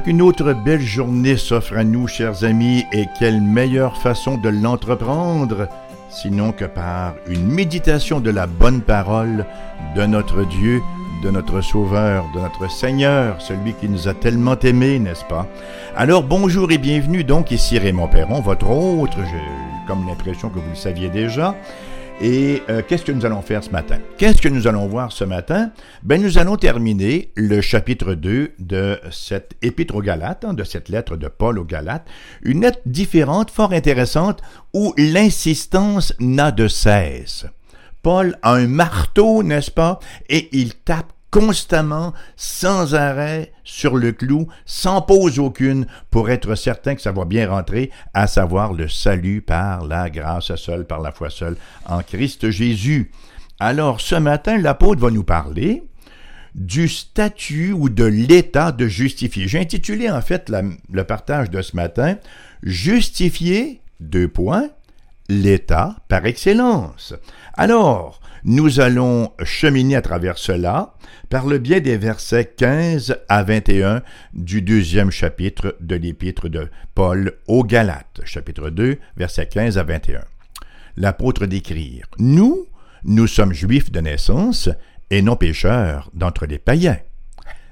Qu'une autre belle journée s'offre à nous, chers amis, et quelle meilleure façon de l'entreprendre, sinon que par une méditation de la bonne parole de notre Dieu, de notre Sauveur, de notre Seigneur, celui qui nous a tellement aimés, n'est-ce pas? Alors bonjour et bienvenue donc ici Raymond Perron, votre autre, j'ai comme l'impression que vous le saviez déjà. Et euh, qu'est-ce que nous allons faire ce matin? Qu'est-ce que nous allons voir ce matin? Ben, nous allons terminer le chapitre 2 de cette épître aux Galates, hein, de cette lettre de Paul aux Galates. Une lettre différente, fort intéressante, où l'insistance n'a de cesse. Paul a un marteau, n'est-ce pas? Et il tape constamment, sans arrêt, sur le clou, sans pause aucune, pour être certain que ça va bien rentrer, à savoir le salut par la grâce seule, par la foi seule, en Christ Jésus. Alors, ce matin, l'apôtre va nous parler du statut ou de l'état de justifié. J'ai intitulé en fait le partage de ce matin Justifié, deux points, l'état par excellence. Alors, nous allons cheminer à travers cela par le biais des versets 15 à 21 du deuxième chapitre de l'épître de Paul aux Galates, chapitre 2, versets 15 à 21. L'apôtre d'écrire Nous, nous sommes juifs de naissance et non pécheurs d'entre les païens.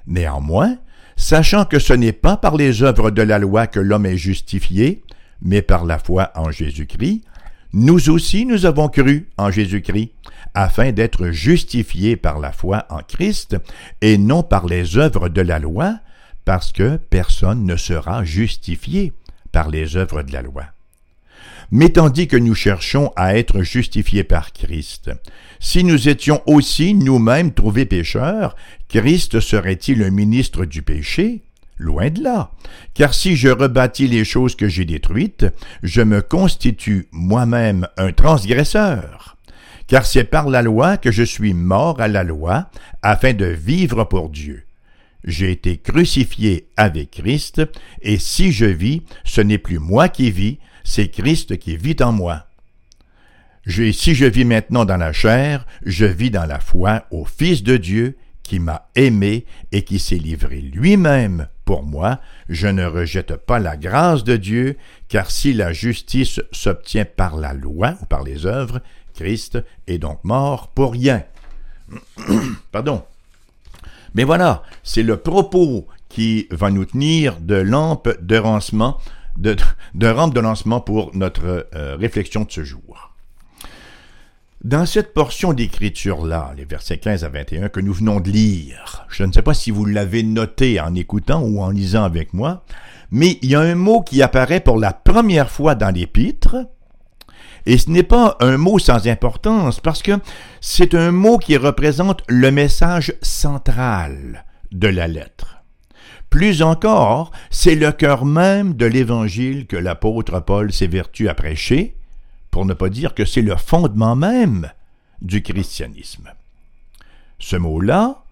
Néanmoins, sachant que ce n'est pas par les œuvres de la loi que l'homme est justifié, mais par la foi en Jésus-Christ, nous aussi nous avons cru en Jésus-Christ, afin d'être justifiés par la foi en Christ, et non par les œuvres de la loi, parce que personne ne sera justifié par les œuvres de la loi. Mais tandis que nous cherchons à être justifiés par Christ, si nous étions aussi nous-mêmes trouvés pécheurs, Christ serait-il le ministre du péché? Loin de là. Car si je rebâtis les choses que j'ai détruites, je me constitue moi-même un transgresseur. Car c'est par la loi que je suis mort à la loi, afin de vivre pour Dieu. J'ai été crucifié avec Christ, et si je vis, ce n'est plus moi qui vis, c'est Christ qui vit en moi. si je vis maintenant dans la chair, je vis dans la foi au Fils de Dieu qui m'a aimé et qui s'est livré lui-même pour moi, je ne rejette pas la grâce de Dieu, car si la justice s'obtient par la loi ou par les œuvres, Christ est donc mort pour rien. Pardon. Mais voilà, c'est le propos qui va nous tenir de lampe de lancement, de, de rampe de lancement pour notre euh, réflexion de ce jour. Dans cette portion d'écriture-là, les versets 15 à 21 que nous venons de lire, je ne sais pas si vous l'avez noté en écoutant ou en lisant avec moi, mais il y a un mot qui apparaît pour la première fois dans l'épître, et ce n'est pas un mot sans importance, parce que c'est un mot qui représente le message central de la lettre. Plus encore, c'est le cœur même de l'Évangile que l'apôtre Paul s'évertue à prêcher, pour ne pas dire que c'est le fondement même du christianisme. Ce mot-là,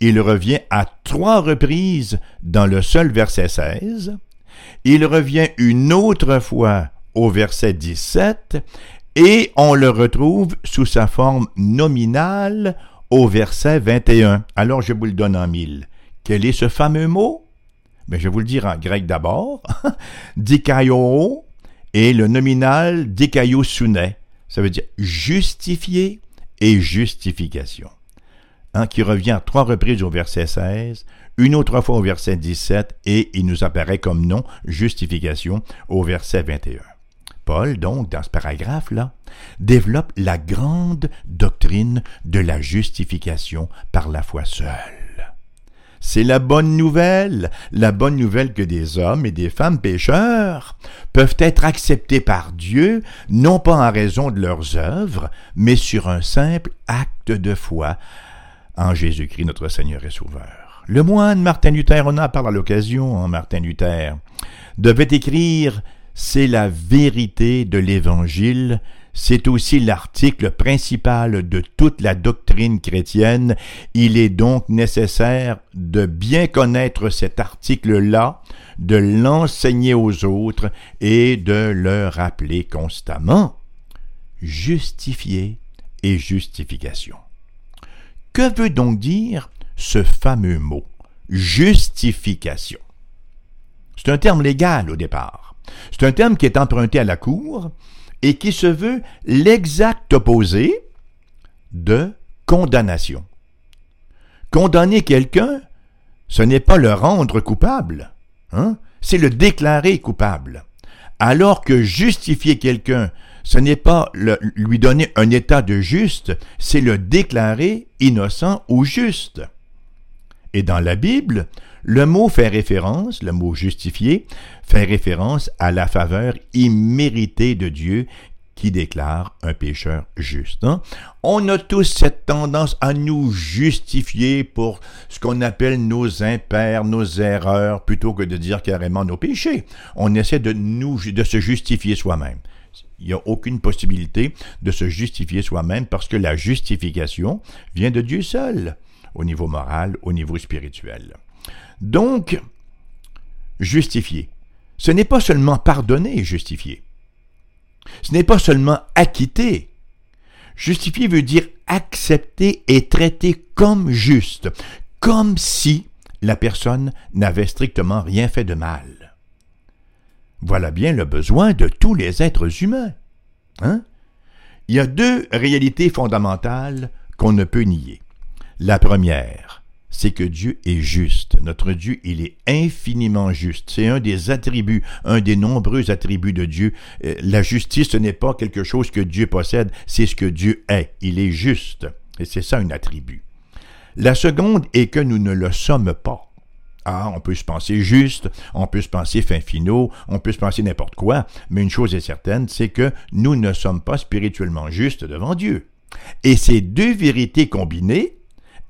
il revient à trois reprises dans le seul verset 16, il revient une autre fois au verset 17, et on le retrouve sous sa forme nominale au verset 21. Alors je vous le donne en mille. Quel est ce fameux mot? Mais ben, je vais vous le dire en grec d'abord. Dikaio, et le nominal sounet, ça veut dire justifier et justification, qui revient à trois reprises au verset 16, une autre fois au verset 17, et il nous apparaît comme nom justification au verset 21. Paul, donc, dans ce paragraphe-là, développe la grande doctrine de la justification par la foi seule. C'est la bonne nouvelle, la bonne nouvelle que des hommes et des femmes pécheurs peuvent être acceptés par Dieu, non pas en raison de leurs œuvres, mais sur un simple acte de foi en Jésus-Christ notre Seigneur et Sauveur. Le moine Martin Luther, on a parlé à l'occasion, en hein, Martin Luther, devait écrire C'est la vérité de l'Évangile c'est aussi l'article principal de toute la doctrine chrétienne. Il est donc nécessaire de bien connaître cet article-là, de l'enseigner aux autres et de le rappeler constamment. Justifier et justification. Que veut donc dire ce fameux mot justification C'est un terme légal au départ. C'est un terme qui est emprunté à la cour et qui se veut l'exact opposé de condamnation. Condamner quelqu'un, ce n'est pas le rendre coupable, hein? c'est le déclarer coupable. Alors que justifier quelqu'un, ce n'est pas lui donner un état de juste, c'est le déclarer innocent ou juste. Et dans la Bible, le mot fait référence, le mot justifié, fait référence à la faveur imméritée de Dieu qui déclare un pécheur juste. Hein? On a tous cette tendance à nous justifier pour ce qu'on appelle nos impairs, nos erreurs, plutôt que de dire carrément nos péchés. On essaie de, nous, de se justifier soi-même. Il n'y a aucune possibilité de se justifier soi-même parce que la justification vient de Dieu seul, au niveau moral, au niveau spirituel. Donc, justifier, ce n'est pas seulement pardonner et justifier. Ce n'est pas seulement acquitter. Justifier veut dire accepter et traiter comme juste, comme si la personne n'avait strictement rien fait de mal. Voilà bien le besoin de tous les êtres humains. Hein? Il y a deux réalités fondamentales qu'on ne peut nier. La première, c'est que Dieu est juste. Notre Dieu, il est infiniment juste. C'est un des attributs, un des nombreux attributs de Dieu. Euh, la justice, ce n'est pas quelque chose que Dieu possède, c'est ce que Dieu est. Il est juste. Et c'est ça un attribut. La seconde est que nous ne le sommes pas. Ah, on peut se penser juste, on peut se penser fin finaux, on peut se penser n'importe quoi, mais une chose est certaine, c'est que nous ne sommes pas spirituellement justes devant Dieu. Et ces deux vérités combinées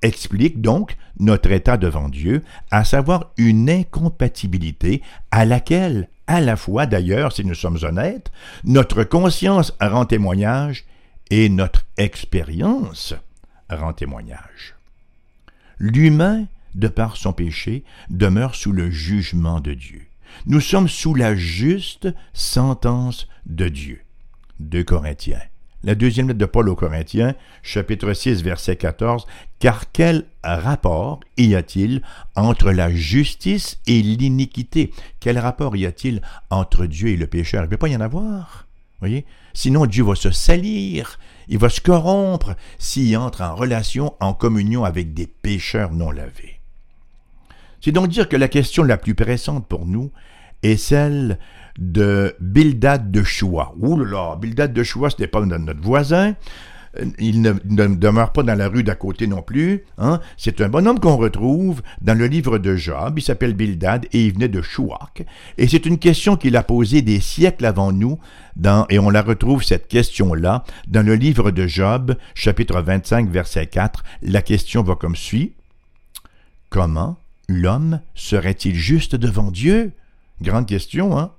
explique donc notre état devant Dieu, à savoir une incompatibilité à laquelle, à la fois d'ailleurs, si nous sommes honnêtes, notre conscience rend témoignage et notre expérience rend témoignage. L'humain, de par son péché, demeure sous le jugement de Dieu. Nous sommes sous la juste sentence de Dieu. 2 Corinthiens la deuxième lettre de Paul aux Corinthiens, chapitre 6, verset 14, Car quel rapport y a-t-il entre la justice et l'iniquité? Quel rapport y a-t-il entre Dieu et le pécheur? Il ne peut pas y en avoir. Voyez? Sinon, Dieu va se salir, il va se corrompre s'il entre en relation, en communion avec des pécheurs non lavés. C'est donc dire que la question la plus pressante pour nous est celle de Bildad de Choua. Ouh là là, Bildad de Choua, ce n'est pas notre voisin. Euh, il ne, demeure pas dans la rue d'à côté non plus. Hein. C'est un bonhomme qu'on retrouve dans le livre de Job. Il s'appelle Bildad et il venait de Chouak. Et c'est une question qu'il a posée des siècles avant nous, et on la retrouve, cette question-là, dans le livre de Job, chapitre 25, verset 4. La question va comme suit. Comment l'homme serait-il juste devant Dieu? Grande question, hein?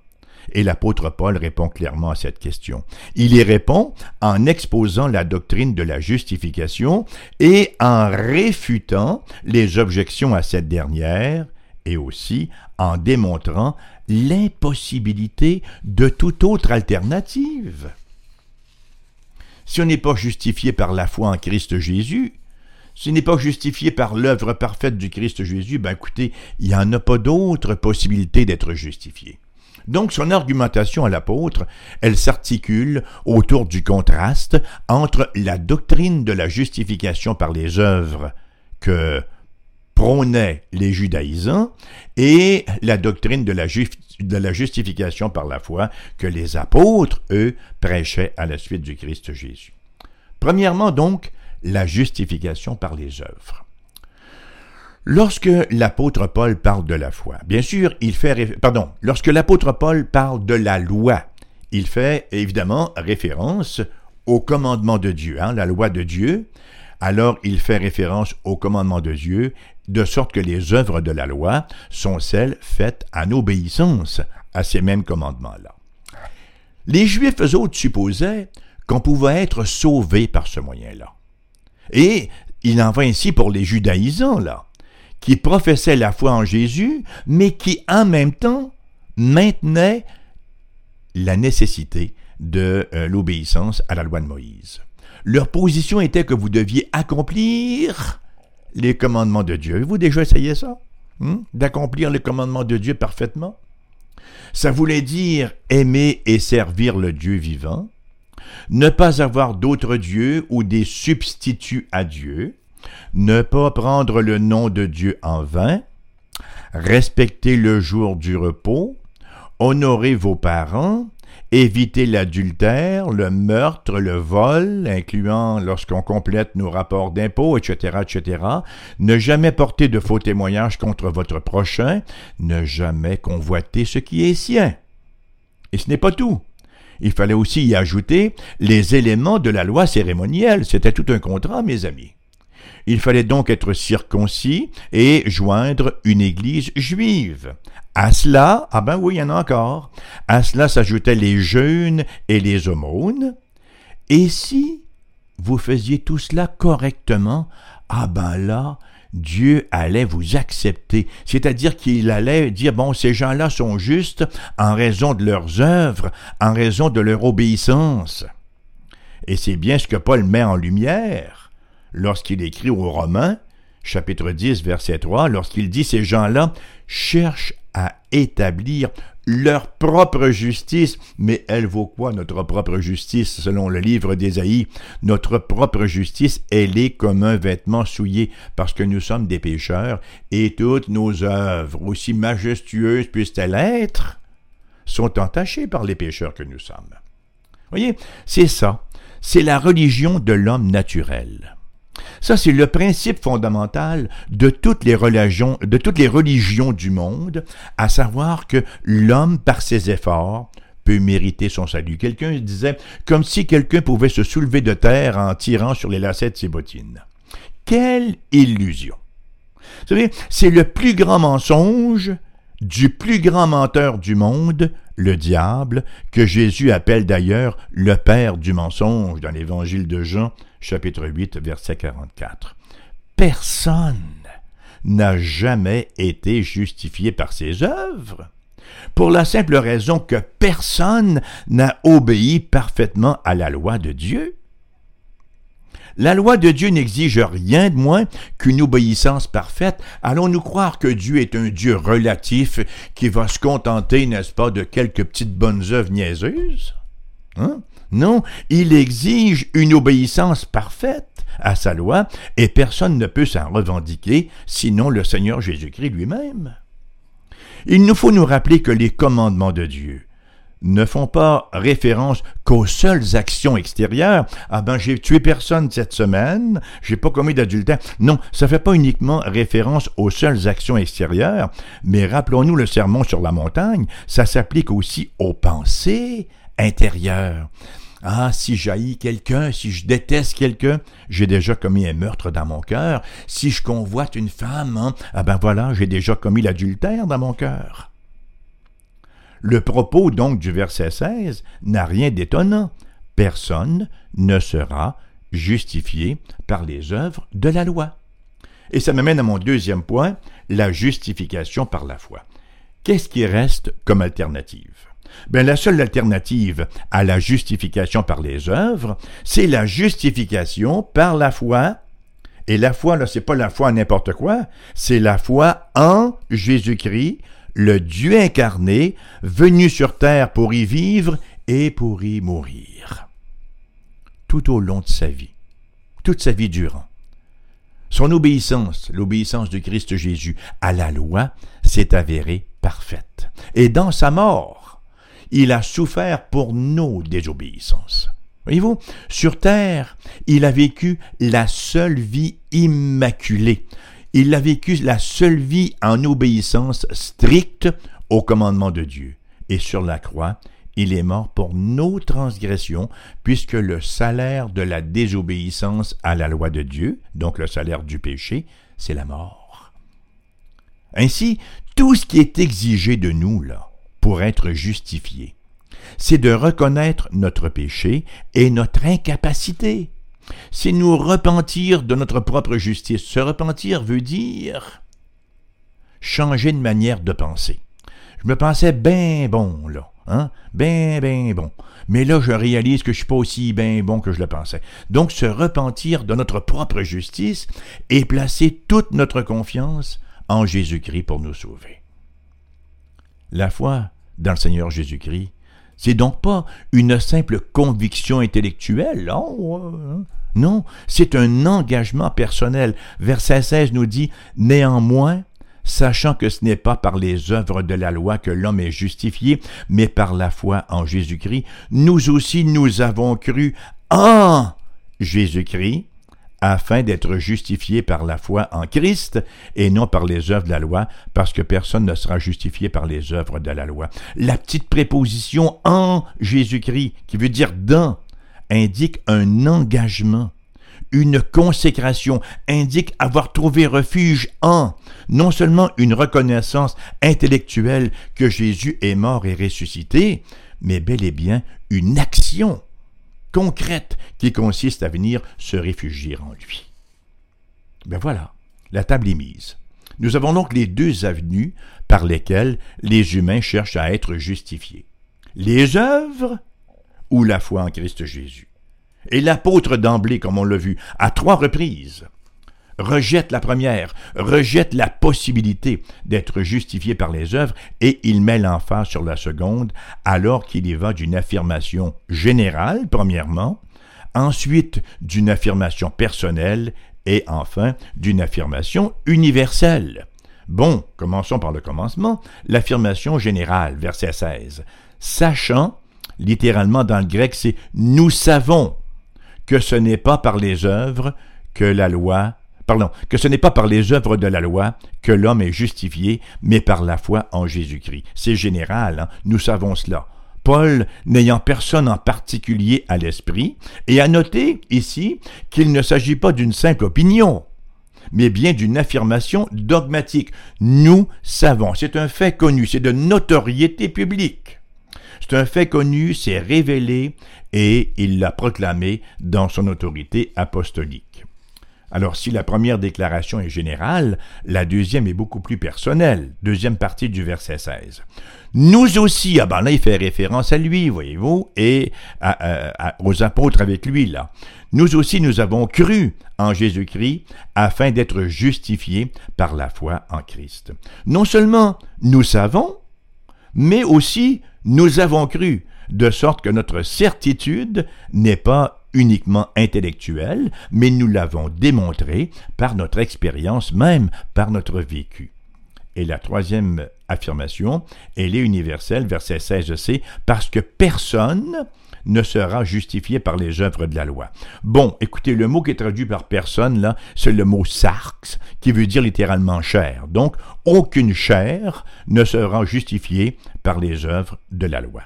Et l'apôtre Paul répond clairement à cette question. Il y répond en exposant la doctrine de la justification et en réfutant les objections à cette dernière et aussi en démontrant l'impossibilité de toute autre alternative. Si on n'est pas justifié par la foi en Christ Jésus, si on n'est pas justifié par l'œuvre parfaite du Christ Jésus, ben écoutez, il n'y en a pas d'autre possibilité d'être justifié. Donc son argumentation à l'apôtre, elle s'articule autour du contraste entre la doctrine de la justification par les œuvres que prônaient les judaïsants et la doctrine de la, de la justification par la foi que les apôtres, eux, prêchaient à la suite du Christ Jésus. Premièrement donc, la justification par les œuvres. Lorsque l'apôtre Paul parle de la foi, bien sûr, il fait pardon, lorsque l'apôtre Paul parle de la loi, il fait évidemment référence au commandement de Dieu, hein, la loi de Dieu. Alors il fait référence au commandement de Dieu, de sorte que les œuvres de la loi sont celles faites en obéissance à ces mêmes commandements-là. Les Juifs autres supposaient qu'on pouvait être sauvé par ce moyen-là. Et il en va ainsi pour les judaïsants, là qui professaient la foi en Jésus, mais qui en même temps maintenaient la nécessité de euh, l'obéissance à la loi de Moïse. Leur position était que vous deviez accomplir les commandements de Dieu. Avez-vous déjà essayé ça? Hmm? D'accomplir les commandements de Dieu parfaitement? Ça voulait dire aimer et servir le Dieu vivant, ne pas avoir d'autres dieux ou des substituts à Dieu, ne pas prendre le nom de Dieu en vain, respecter le jour du repos, honorer vos parents, éviter l'adultère, le meurtre, le vol, incluant lorsqu'on complète nos rapports d'impôts, etc., etc., ne jamais porter de faux témoignages contre votre prochain, ne jamais convoiter ce qui est sien. Et ce n'est pas tout. Il fallait aussi y ajouter les éléments de la loi cérémonielle. C'était tout un contrat, mes amis. Il fallait donc être circoncis et joindre une église juive. À cela, ah ben oui, il y en a encore. À cela s'ajoutaient les jeûnes et les aumônes. Et si vous faisiez tout cela correctement, ah ben là, Dieu allait vous accepter, c'est-à-dire qu'il allait dire, bon, ces gens-là sont justes en raison de leurs œuvres, en raison de leur obéissance. Et c'est bien ce que Paul met en lumière lorsqu'il écrit aux Romains, chapitre 10, verset 3, lorsqu'il dit ces gens-là cherchent à établir leur propre justice, mais elle vaut quoi notre propre justice? Selon le livre d'Ésaïe Notre propre justice, elle est comme un vêtement souillé parce que nous sommes des pécheurs et toutes nos œuvres, aussi majestueuses puissent-elles être, sont entachées par les pécheurs que nous sommes. Voyez, c'est ça, c'est la religion de l'homme naturel. Ça, c'est le principe fondamental de toutes les religions, du monde, à savoir que l'homme, par ses efforts, peut mériter son salut. Quelqu'un disait, comme si quelqu'un pouvait se soulever de terre en tirant sur les lacets de ses bottines. Quelle illusion! Vous savez, c'est le plus grand mensonge du plus grand menteur du monde, le diable, que Jésus appelle d'ailleurs le père du mensonge dans l'évangile de Jean, chapitre 8, verset 44. Personne n'a jamais été justifié par ses œuvres, pour la simple raison que personne n'a obéi parfaitement à la loi de Dieu. La loi de Dieu n'exige rien de moins qu'une obéissance parfaite. Allons-nous croire que Dieu est un Dieu relatif qui va se contenter, n'est-ce pas, de quelques petites bonnes œuvres niaiseuses? Hein? Non, il exige une obéissance parfaite à sa loi, et personne ne peut s'en revendiquer, sinon le Seigneur Jésus-Christ lui-même. Il nous faut nous rappeler que les commandements de Dieu ne font pas référence qu'aux seules actions extérieures. Ah ben, j'ai tué personne cette semaine, j'ai pas commis d'adultère. Non, ça fait pas uniquement référence aux seules actions extérieures, mais rappelons-nous le sermon sur la montagne, ça s'applique aussi aux pensées intérieures. Ah, si j'haïs quelqu'un, si je déteste quelqu'un, j'ai déjà commis un meurtre dans mon cœur. Si je convoite une femme, hein, ah ben voilà, j'ai déjà commis l'adultère dans mon cœur. Le propos donc du verset 16 n'a rien d'étonnant. Personne ne sera justifié par les œuvres de la loi. Et ça me mène à mon deuxième point, la justification par la foi. Qu'est-ce qui reste comme alternative? Ben, la seule alternative à la justification par les œuvres, c'est la justification par la foi. Et la foi, là, c'est pas la foi n'importe quoi, c'est la foi en Jésus-Christ, le Dieu incarné, venu sur terre pour y vivre et pour y mourir. Tout au long de sa vie, toute sa vie durant. Son obéissance, l'obéissance de Christ Jésus à la loi, s'est avérée parfaite. Et dans sa mort, il a souffert pour nos désobéissances. Voyez-vous, sur terre, il a vécu la seule vie immaculée. Il a vécu la seule vie en obéissance stricte au commandement de Dieu. Et sur la croix, il est mort pour nos transgressions, puisque le salaire de la désobéissance à la loi de Dieu, donc le salaire du péché, c'est la mort. Ainsi, tout ce qui est exigé de nous, là, pour être justifié. C'est de reconnaître notre péché et notre incapacité. C'est nous repentir de notre propre justice. Se repentir veut dire changer de manière de penser. Je me pensais bien bon, là, hein, bien, bien bon. Mais là, je réalise que je suis pas aussi bien bon que je le pensais. Donc, se repentir de notre propre justice et placer toute notre confiance en Jésus-Christ pour nous sauver. La foi dans le Seigneur Jésus-Christ. C'est donc pas une simple conviction intellectuelle. Oh, non, c'est un engagement personnel. Verset 16 nous dit Néanmoins, sachant que ce n'est pas par les œuvres de la loi que l'homme est justifié, mais par la foi en Jésus-Christ, nous aussi nous avons cru en Jésus-Christ afin d'être justifié par la foi en Christ et non par les œuvres de la loi, parce que personne ne sera justifié par les œuvres de la loi. La petite préposition en Jésus-Christ, qui veut dire dans, indique un engagement. Une consécration indique avoir trouvé refuge en, non seulement une reconnaissance intellectuelle que Jésus est mort et ressuscité, mais bel et bien une action concrète qui consiste à venir se réfugier en lui. Ben voilà, la table est mise. Nous avons donc les deux avenues par lesquelles les humains cherchent à être justifiés. Les œuvres ou la foi en Christ Jésus. Et l'apôtre d'emblée, comme on l'a vu, à trois reprises, rejette la première, rejette la possibilité d'être justifié par les œuvres, et il met l'emphase sur la seconde, alors qu'il y va d'une affirmation générale, premièrement, ensuite d'une affirmation personnelle, et enfin d'une affirmation universelle. Bon, commençons par le commencement, l'affirmation générale, verset 16. Sachant, littéralement dans le grec, c'est nous savons que ce n'est pas par les œuvres que la loi pardon, que ce n'est pas par les œuvres de la loi que l'homme est justifié, mais par la foi en Jésus-Christ. C'est général, hein, nous savons cela. Paul n'ayant personne en particulier à l'esprit, et à noter ici qu'il ne s'agit pas d'une simple opinion, mais bien d'une affirmation dogmatique. Nous savons, c'est un fait connu, c'est de notoriété publique. C'est un fait connu, c'est révélé, et il l'a proclamé dans son autorité apostolique. Alors si la première déclaration est générale, la deuxième est beaucoup plus personnelle. Deuxième partie du verset 16. Nous aussi, ah ben là il fait référence à lui, voyez-vous, et aux apôtres avec lui là. Nous aussi nous avons cru en Jésus-Christ afin d'être justifiés par la foi en Christ. Non seulement nous savons, mais aussi nous avons cru, de sorte que notre certitude n'est pas uniquement intellectuelle, mais nous l'avons démontré par notre expérience, même par notre vécu. Et la troisième affirmation, elle est universelle, verset 16c, parce que personne ne sera justifié par les œuvres de la loi. Bon, écoutez, le mot qui est traduit par personne, là, c'est le mot sarx, qui veut dire littéralement chair. Donc, aucune chair ne sera justifiée par les œuvres de la loi.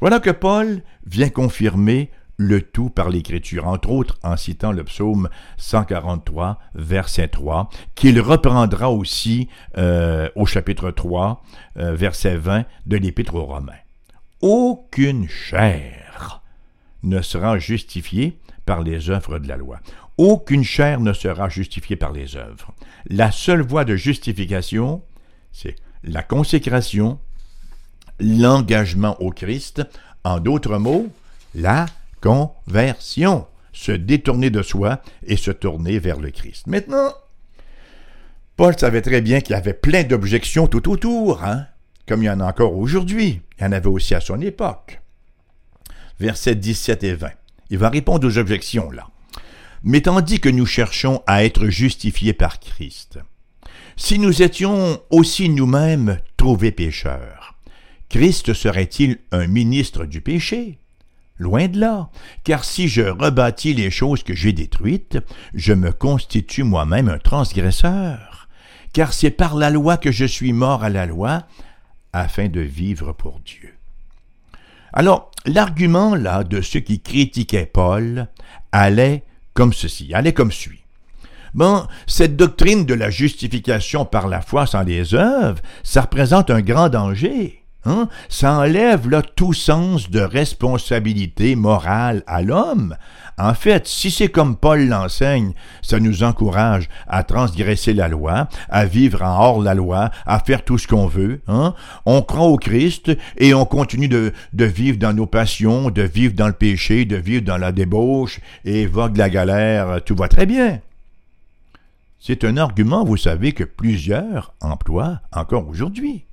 Voilà que Paul vient confirmer le tout par l'Écriture, entre autres en citant le psaume 143, verset 3, qu'il reprendra aussi euh, au chapitre 3, euh, verset 20 de l'Épître aux Romains. Aucune chair ne sera justifiée par les œuvres de la loi. Aucune chair ne sera justifiée par les œuvres. La seule voie de justification, c'est la consécration, l'engagement au Christ, en d'autres mots, la conversion, se détourner de soi et se tourner vers le Christ. Maintenant, Paul savait très bien qu'il y avait plein d'objections tout autour, hein? Comme il y en a encore aujourd'hui. Il y en avait aussi à son époque. Versets 17 et 20. Il va répondre aux objections là. Mais tandis que nous cherchons à être justifiés par Christ, si nous étions aussi nous-mêmes trouvés pécheurs, Christ serait-il un ministre du péché? Loin de là, car si je rebâtis les choses que j'ai détruites, je me constitue moi-même un transgresseur, car c'est par la loi que je suis mort à la loi, afin de vivre pour Dieu. Alors, l'argument là de ceux qui critiquaient Paul allait comme ceci, allait comme suit. Bon, cette doctrine de la justification par la foi sans les œuvres, ça représente un grand danger. Hein? Ça enlève là, tout sens de responsabilité morale à l'homme. En fait, si c'est comme Paul l'enseigne, ça nous encourage à transgresser la loi, à vivre en hors la loi, à faire tout ce qu'on veut. Hein? On croit au Christ et on continue de, de vivre dans nos passions, de vivre dans le péché, de vivre dans la débauche et vogue la galère, tout va très bien. C'est un argument, vous savez, que plusieurs emploient encore aujourd'hui.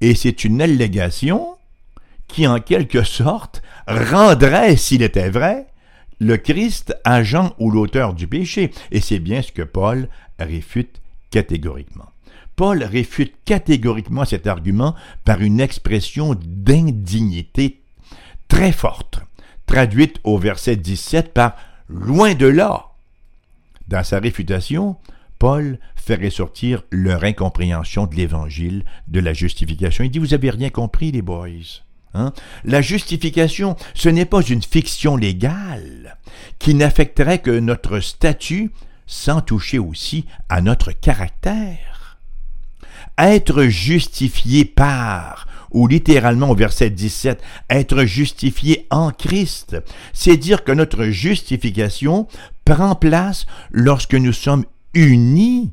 Et c'est une allégation qui, en quelque sorte, rendrait, s'il était vrai, le Christ agent ou l'auteur du péché, et c'est bien ce que Paul réfute catégoriquement. Paul réfute catégoriquement cet argument par une expression d'indignité très forte, traduite au verset 17 par loin de là. Dans sa réfutation, Paul fait ressortir leur incompréhension de l'évangile de la justification. Il dit, vous avez rien compris, les boys. Hein? La justification, ce n'est pas une fiction légale qui n'affecterait que notre statut sans toucher aussi à notre caractère. Être justifié par, ou littéralement au verset 17, être justifié en Christ, c'est dire que notre justification prend place lorsque nous sommes unis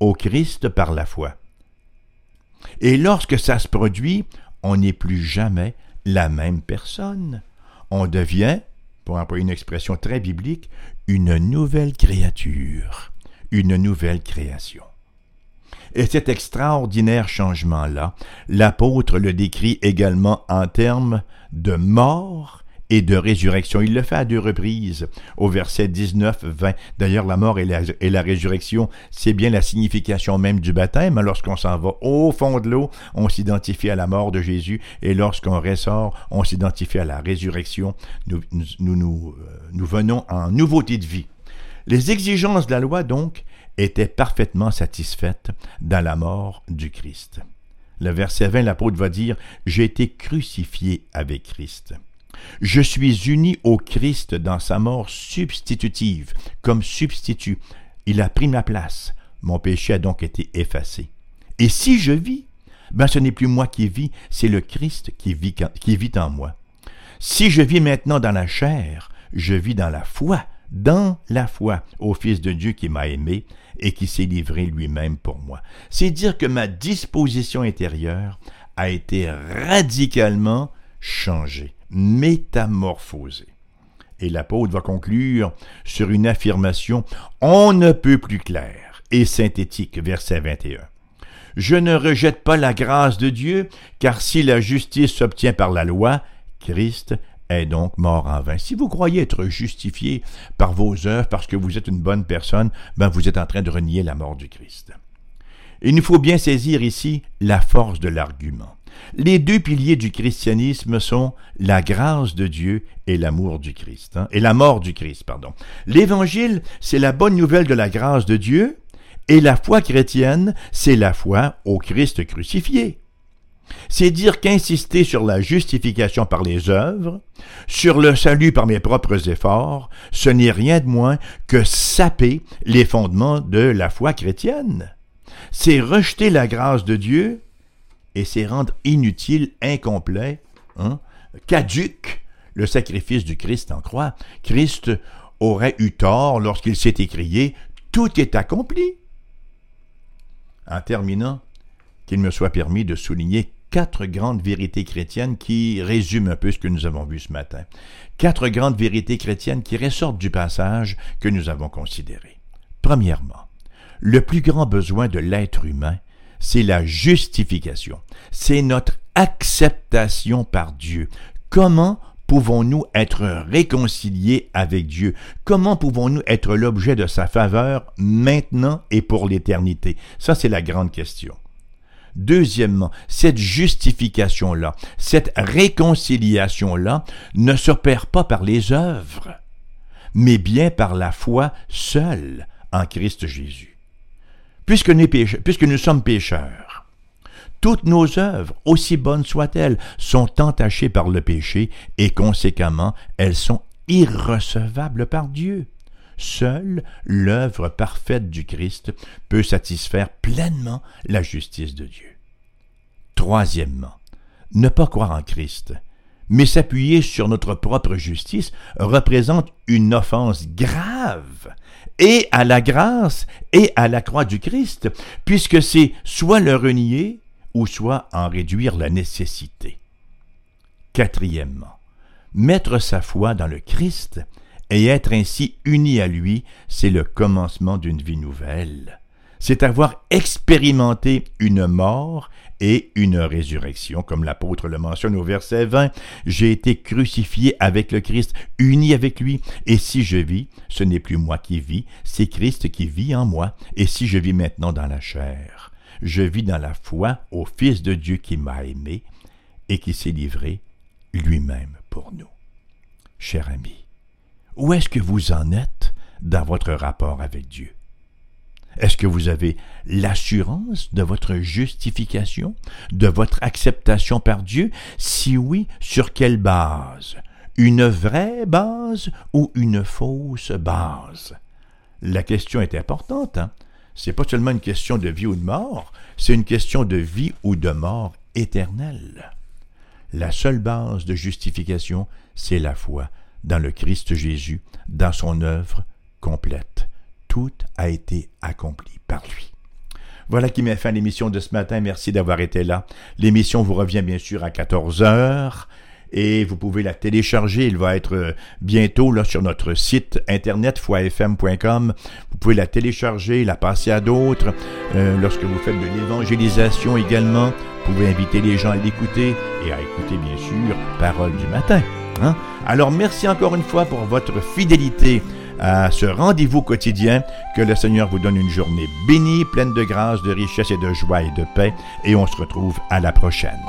au Christ par la foi. Et lorsque ça se produit, on n'est plus jamais la même personne. On devient, pour employer une expression très biblique, une nouvelle créature, une nouvelle création. Et cet extraordinaire changement-là, l'apôtre le décrit également en termes de mort et de résurrection. Il le fait à deux reprises, au verset 19-20. D'ailleurs, la mort et la, résurrection, c'est bien la signification même du baptême. Lorsqu'on s'en va au fond de l'eau, on s'identifie à la mort de Jésus, et lorsqu'on ressort, on s'identifie à la résurrection. Nous, nous, nous, euh, nous venons en nouveauté de vie. Les exigences de la loi, donc, étaient parfaitement satisfaites dans la mort du Christ. Le verset 20, l'apôtre va dire, J'ai été crucifié avec Christ. Je suis uni au Christ dans sa mort substitutive, comme substitut. Il a pris ma place. Mon péché a donc été effacé. Et si je vis, ben ce n'est plus moi qui vis, c'est le Christ qui vit, qui vit en moi. Si je vis maintenant dans la chair, je vis dans la foi, dans la foi au Fils de Dieu qui m'a aimé et qui s'est livré lui-même pour moi. C'est dire que ma disposition intérieure a été radicalement changée métamorphosé. Et l'apôtre va conclure sur une affirmation on ne peut plus claire et synthétique, verset 21. Je ne rejette pas la grâce de Dieu, car si la justice s'obtient par la loi, Christ est donc mort en vain. Si vous croyez être justifié par vos œuvres parce que vous êtes une bonne personne, ben vous êtes en train de renier la mort du Christ. Il nous faut bien saisir ici la force de l'argument. Les deux piliers du christianisme sont la grâce de Dieu et l'amour du Christ, hein, et la mort du Christ, pardon. L'évangile, c'est la bonne nouvelle de la grâce de Dieu, et la foi chrétienne, c'est la foi au Christ crucifié. C'est dire qu'insister sur la justification par les œuvres, sur le salut par mes propres efforts, ce n'est rien de moins que saper les fondements de la foi chrétienne. C'est rejeter la grâce de Dieu et c'est rendre inutile, incomplet, hein, caduque le sacrifice du Christ en croix. Christ aurait eu tort lorsqu'il s'est écrié Tout est accompli. En terminant, qu'il me soit permis de souligner quatre grandes vérités chrétiennes qui résument un peu ce que nous avons vu ce matin. Quatre grandes vérités chrétiennes qui ressortent du passage que nous avons considéré. Premièrement, le plus grand besoin de l'être humain c'est la justification. C'est notre acceptation par Dieu. Comment pouvons-nous être réconciliés avec Dieu? Comment pouvons-nous être l'objet de sa faveur maintenant et pour l'éternité? Ça, c'est la grande question. Deuxièmement, cette justification-là, cette réconciliation-là ne s'opère pas par les œuvres, mais bien par la foi seule en Christ Jésus puisque nous, sommes pécheurs. Toutes nos œuvres, aussi bonnes soient-elles, sont entachées par le péché et conséquemment, elles sont irrecevables par Dieu. Seule l'œuvre parfaite du Christ peut satisfaire pleinement la justice de Dieu. Troisièmement, ne pas croire en Christ, mais s'appuyer sur notre propre justice représente une offense grave et à la grâce et à la croix du Christ, puisque c'est soit le renier ou soit en réduire la nécessité. Quatrièmement, mettre sa foi dans le Christ et être ainsi uni à lui, c'est le commencement d'une vie nouvelle. c'est avoir expérimenté une mort et une résurrection, comme l'apôtre le mentionne au verset 20. J'ai été crucifié avec le Christ, uni avec lui, et si je vis, ce n'est plus moi qui vis, c'est Christ qui vit en moi, et si je vis maintenant dans la chair, je vis dans la foi au Fils de Dieu qui m'a aimé et qui s'est livré lui-même pour nous. Cher ami, où est-ce que vous en êtes dans votre rapport avec Dieu? Est-ce que vous avez l'assurance de votre justification, de votre acceptation par Dieu? Si oui, sur quelle base? Une vraie base ou une fausse base? La question est importante. Hein? Ce n'est pas seulement une question de vie ou de mort, c'est une question de vie ou de mort éternelle. La seule base de justification, c'est la foi dans le Christ Jésus, dans son œuvre complète tout a été accompli par lui. Voilà qui met fin à l'émission de ce matin. Merci d'avoir été là. L'émission vous revient bien sûr à 14 heures et vous pouvez la télécharger. Il va être euh, bientôt là sur notre site internet foifm.com. Vous pouvez la télécharger, la passer à d'autres. Euh, lorsque vous faites de l'évangélisation également, vous pouvez inviter les gens à l'écouter et à écouter bien sûr Parole du matin. Hein. Alors merci encore une fois pour votre fidélité à ce rendez-vous quotidien. Que le Seigneur vous donne une journée bénie, pleine de grâce, de richesse et de joie et de paix. Et on se retrouve à la prochaine.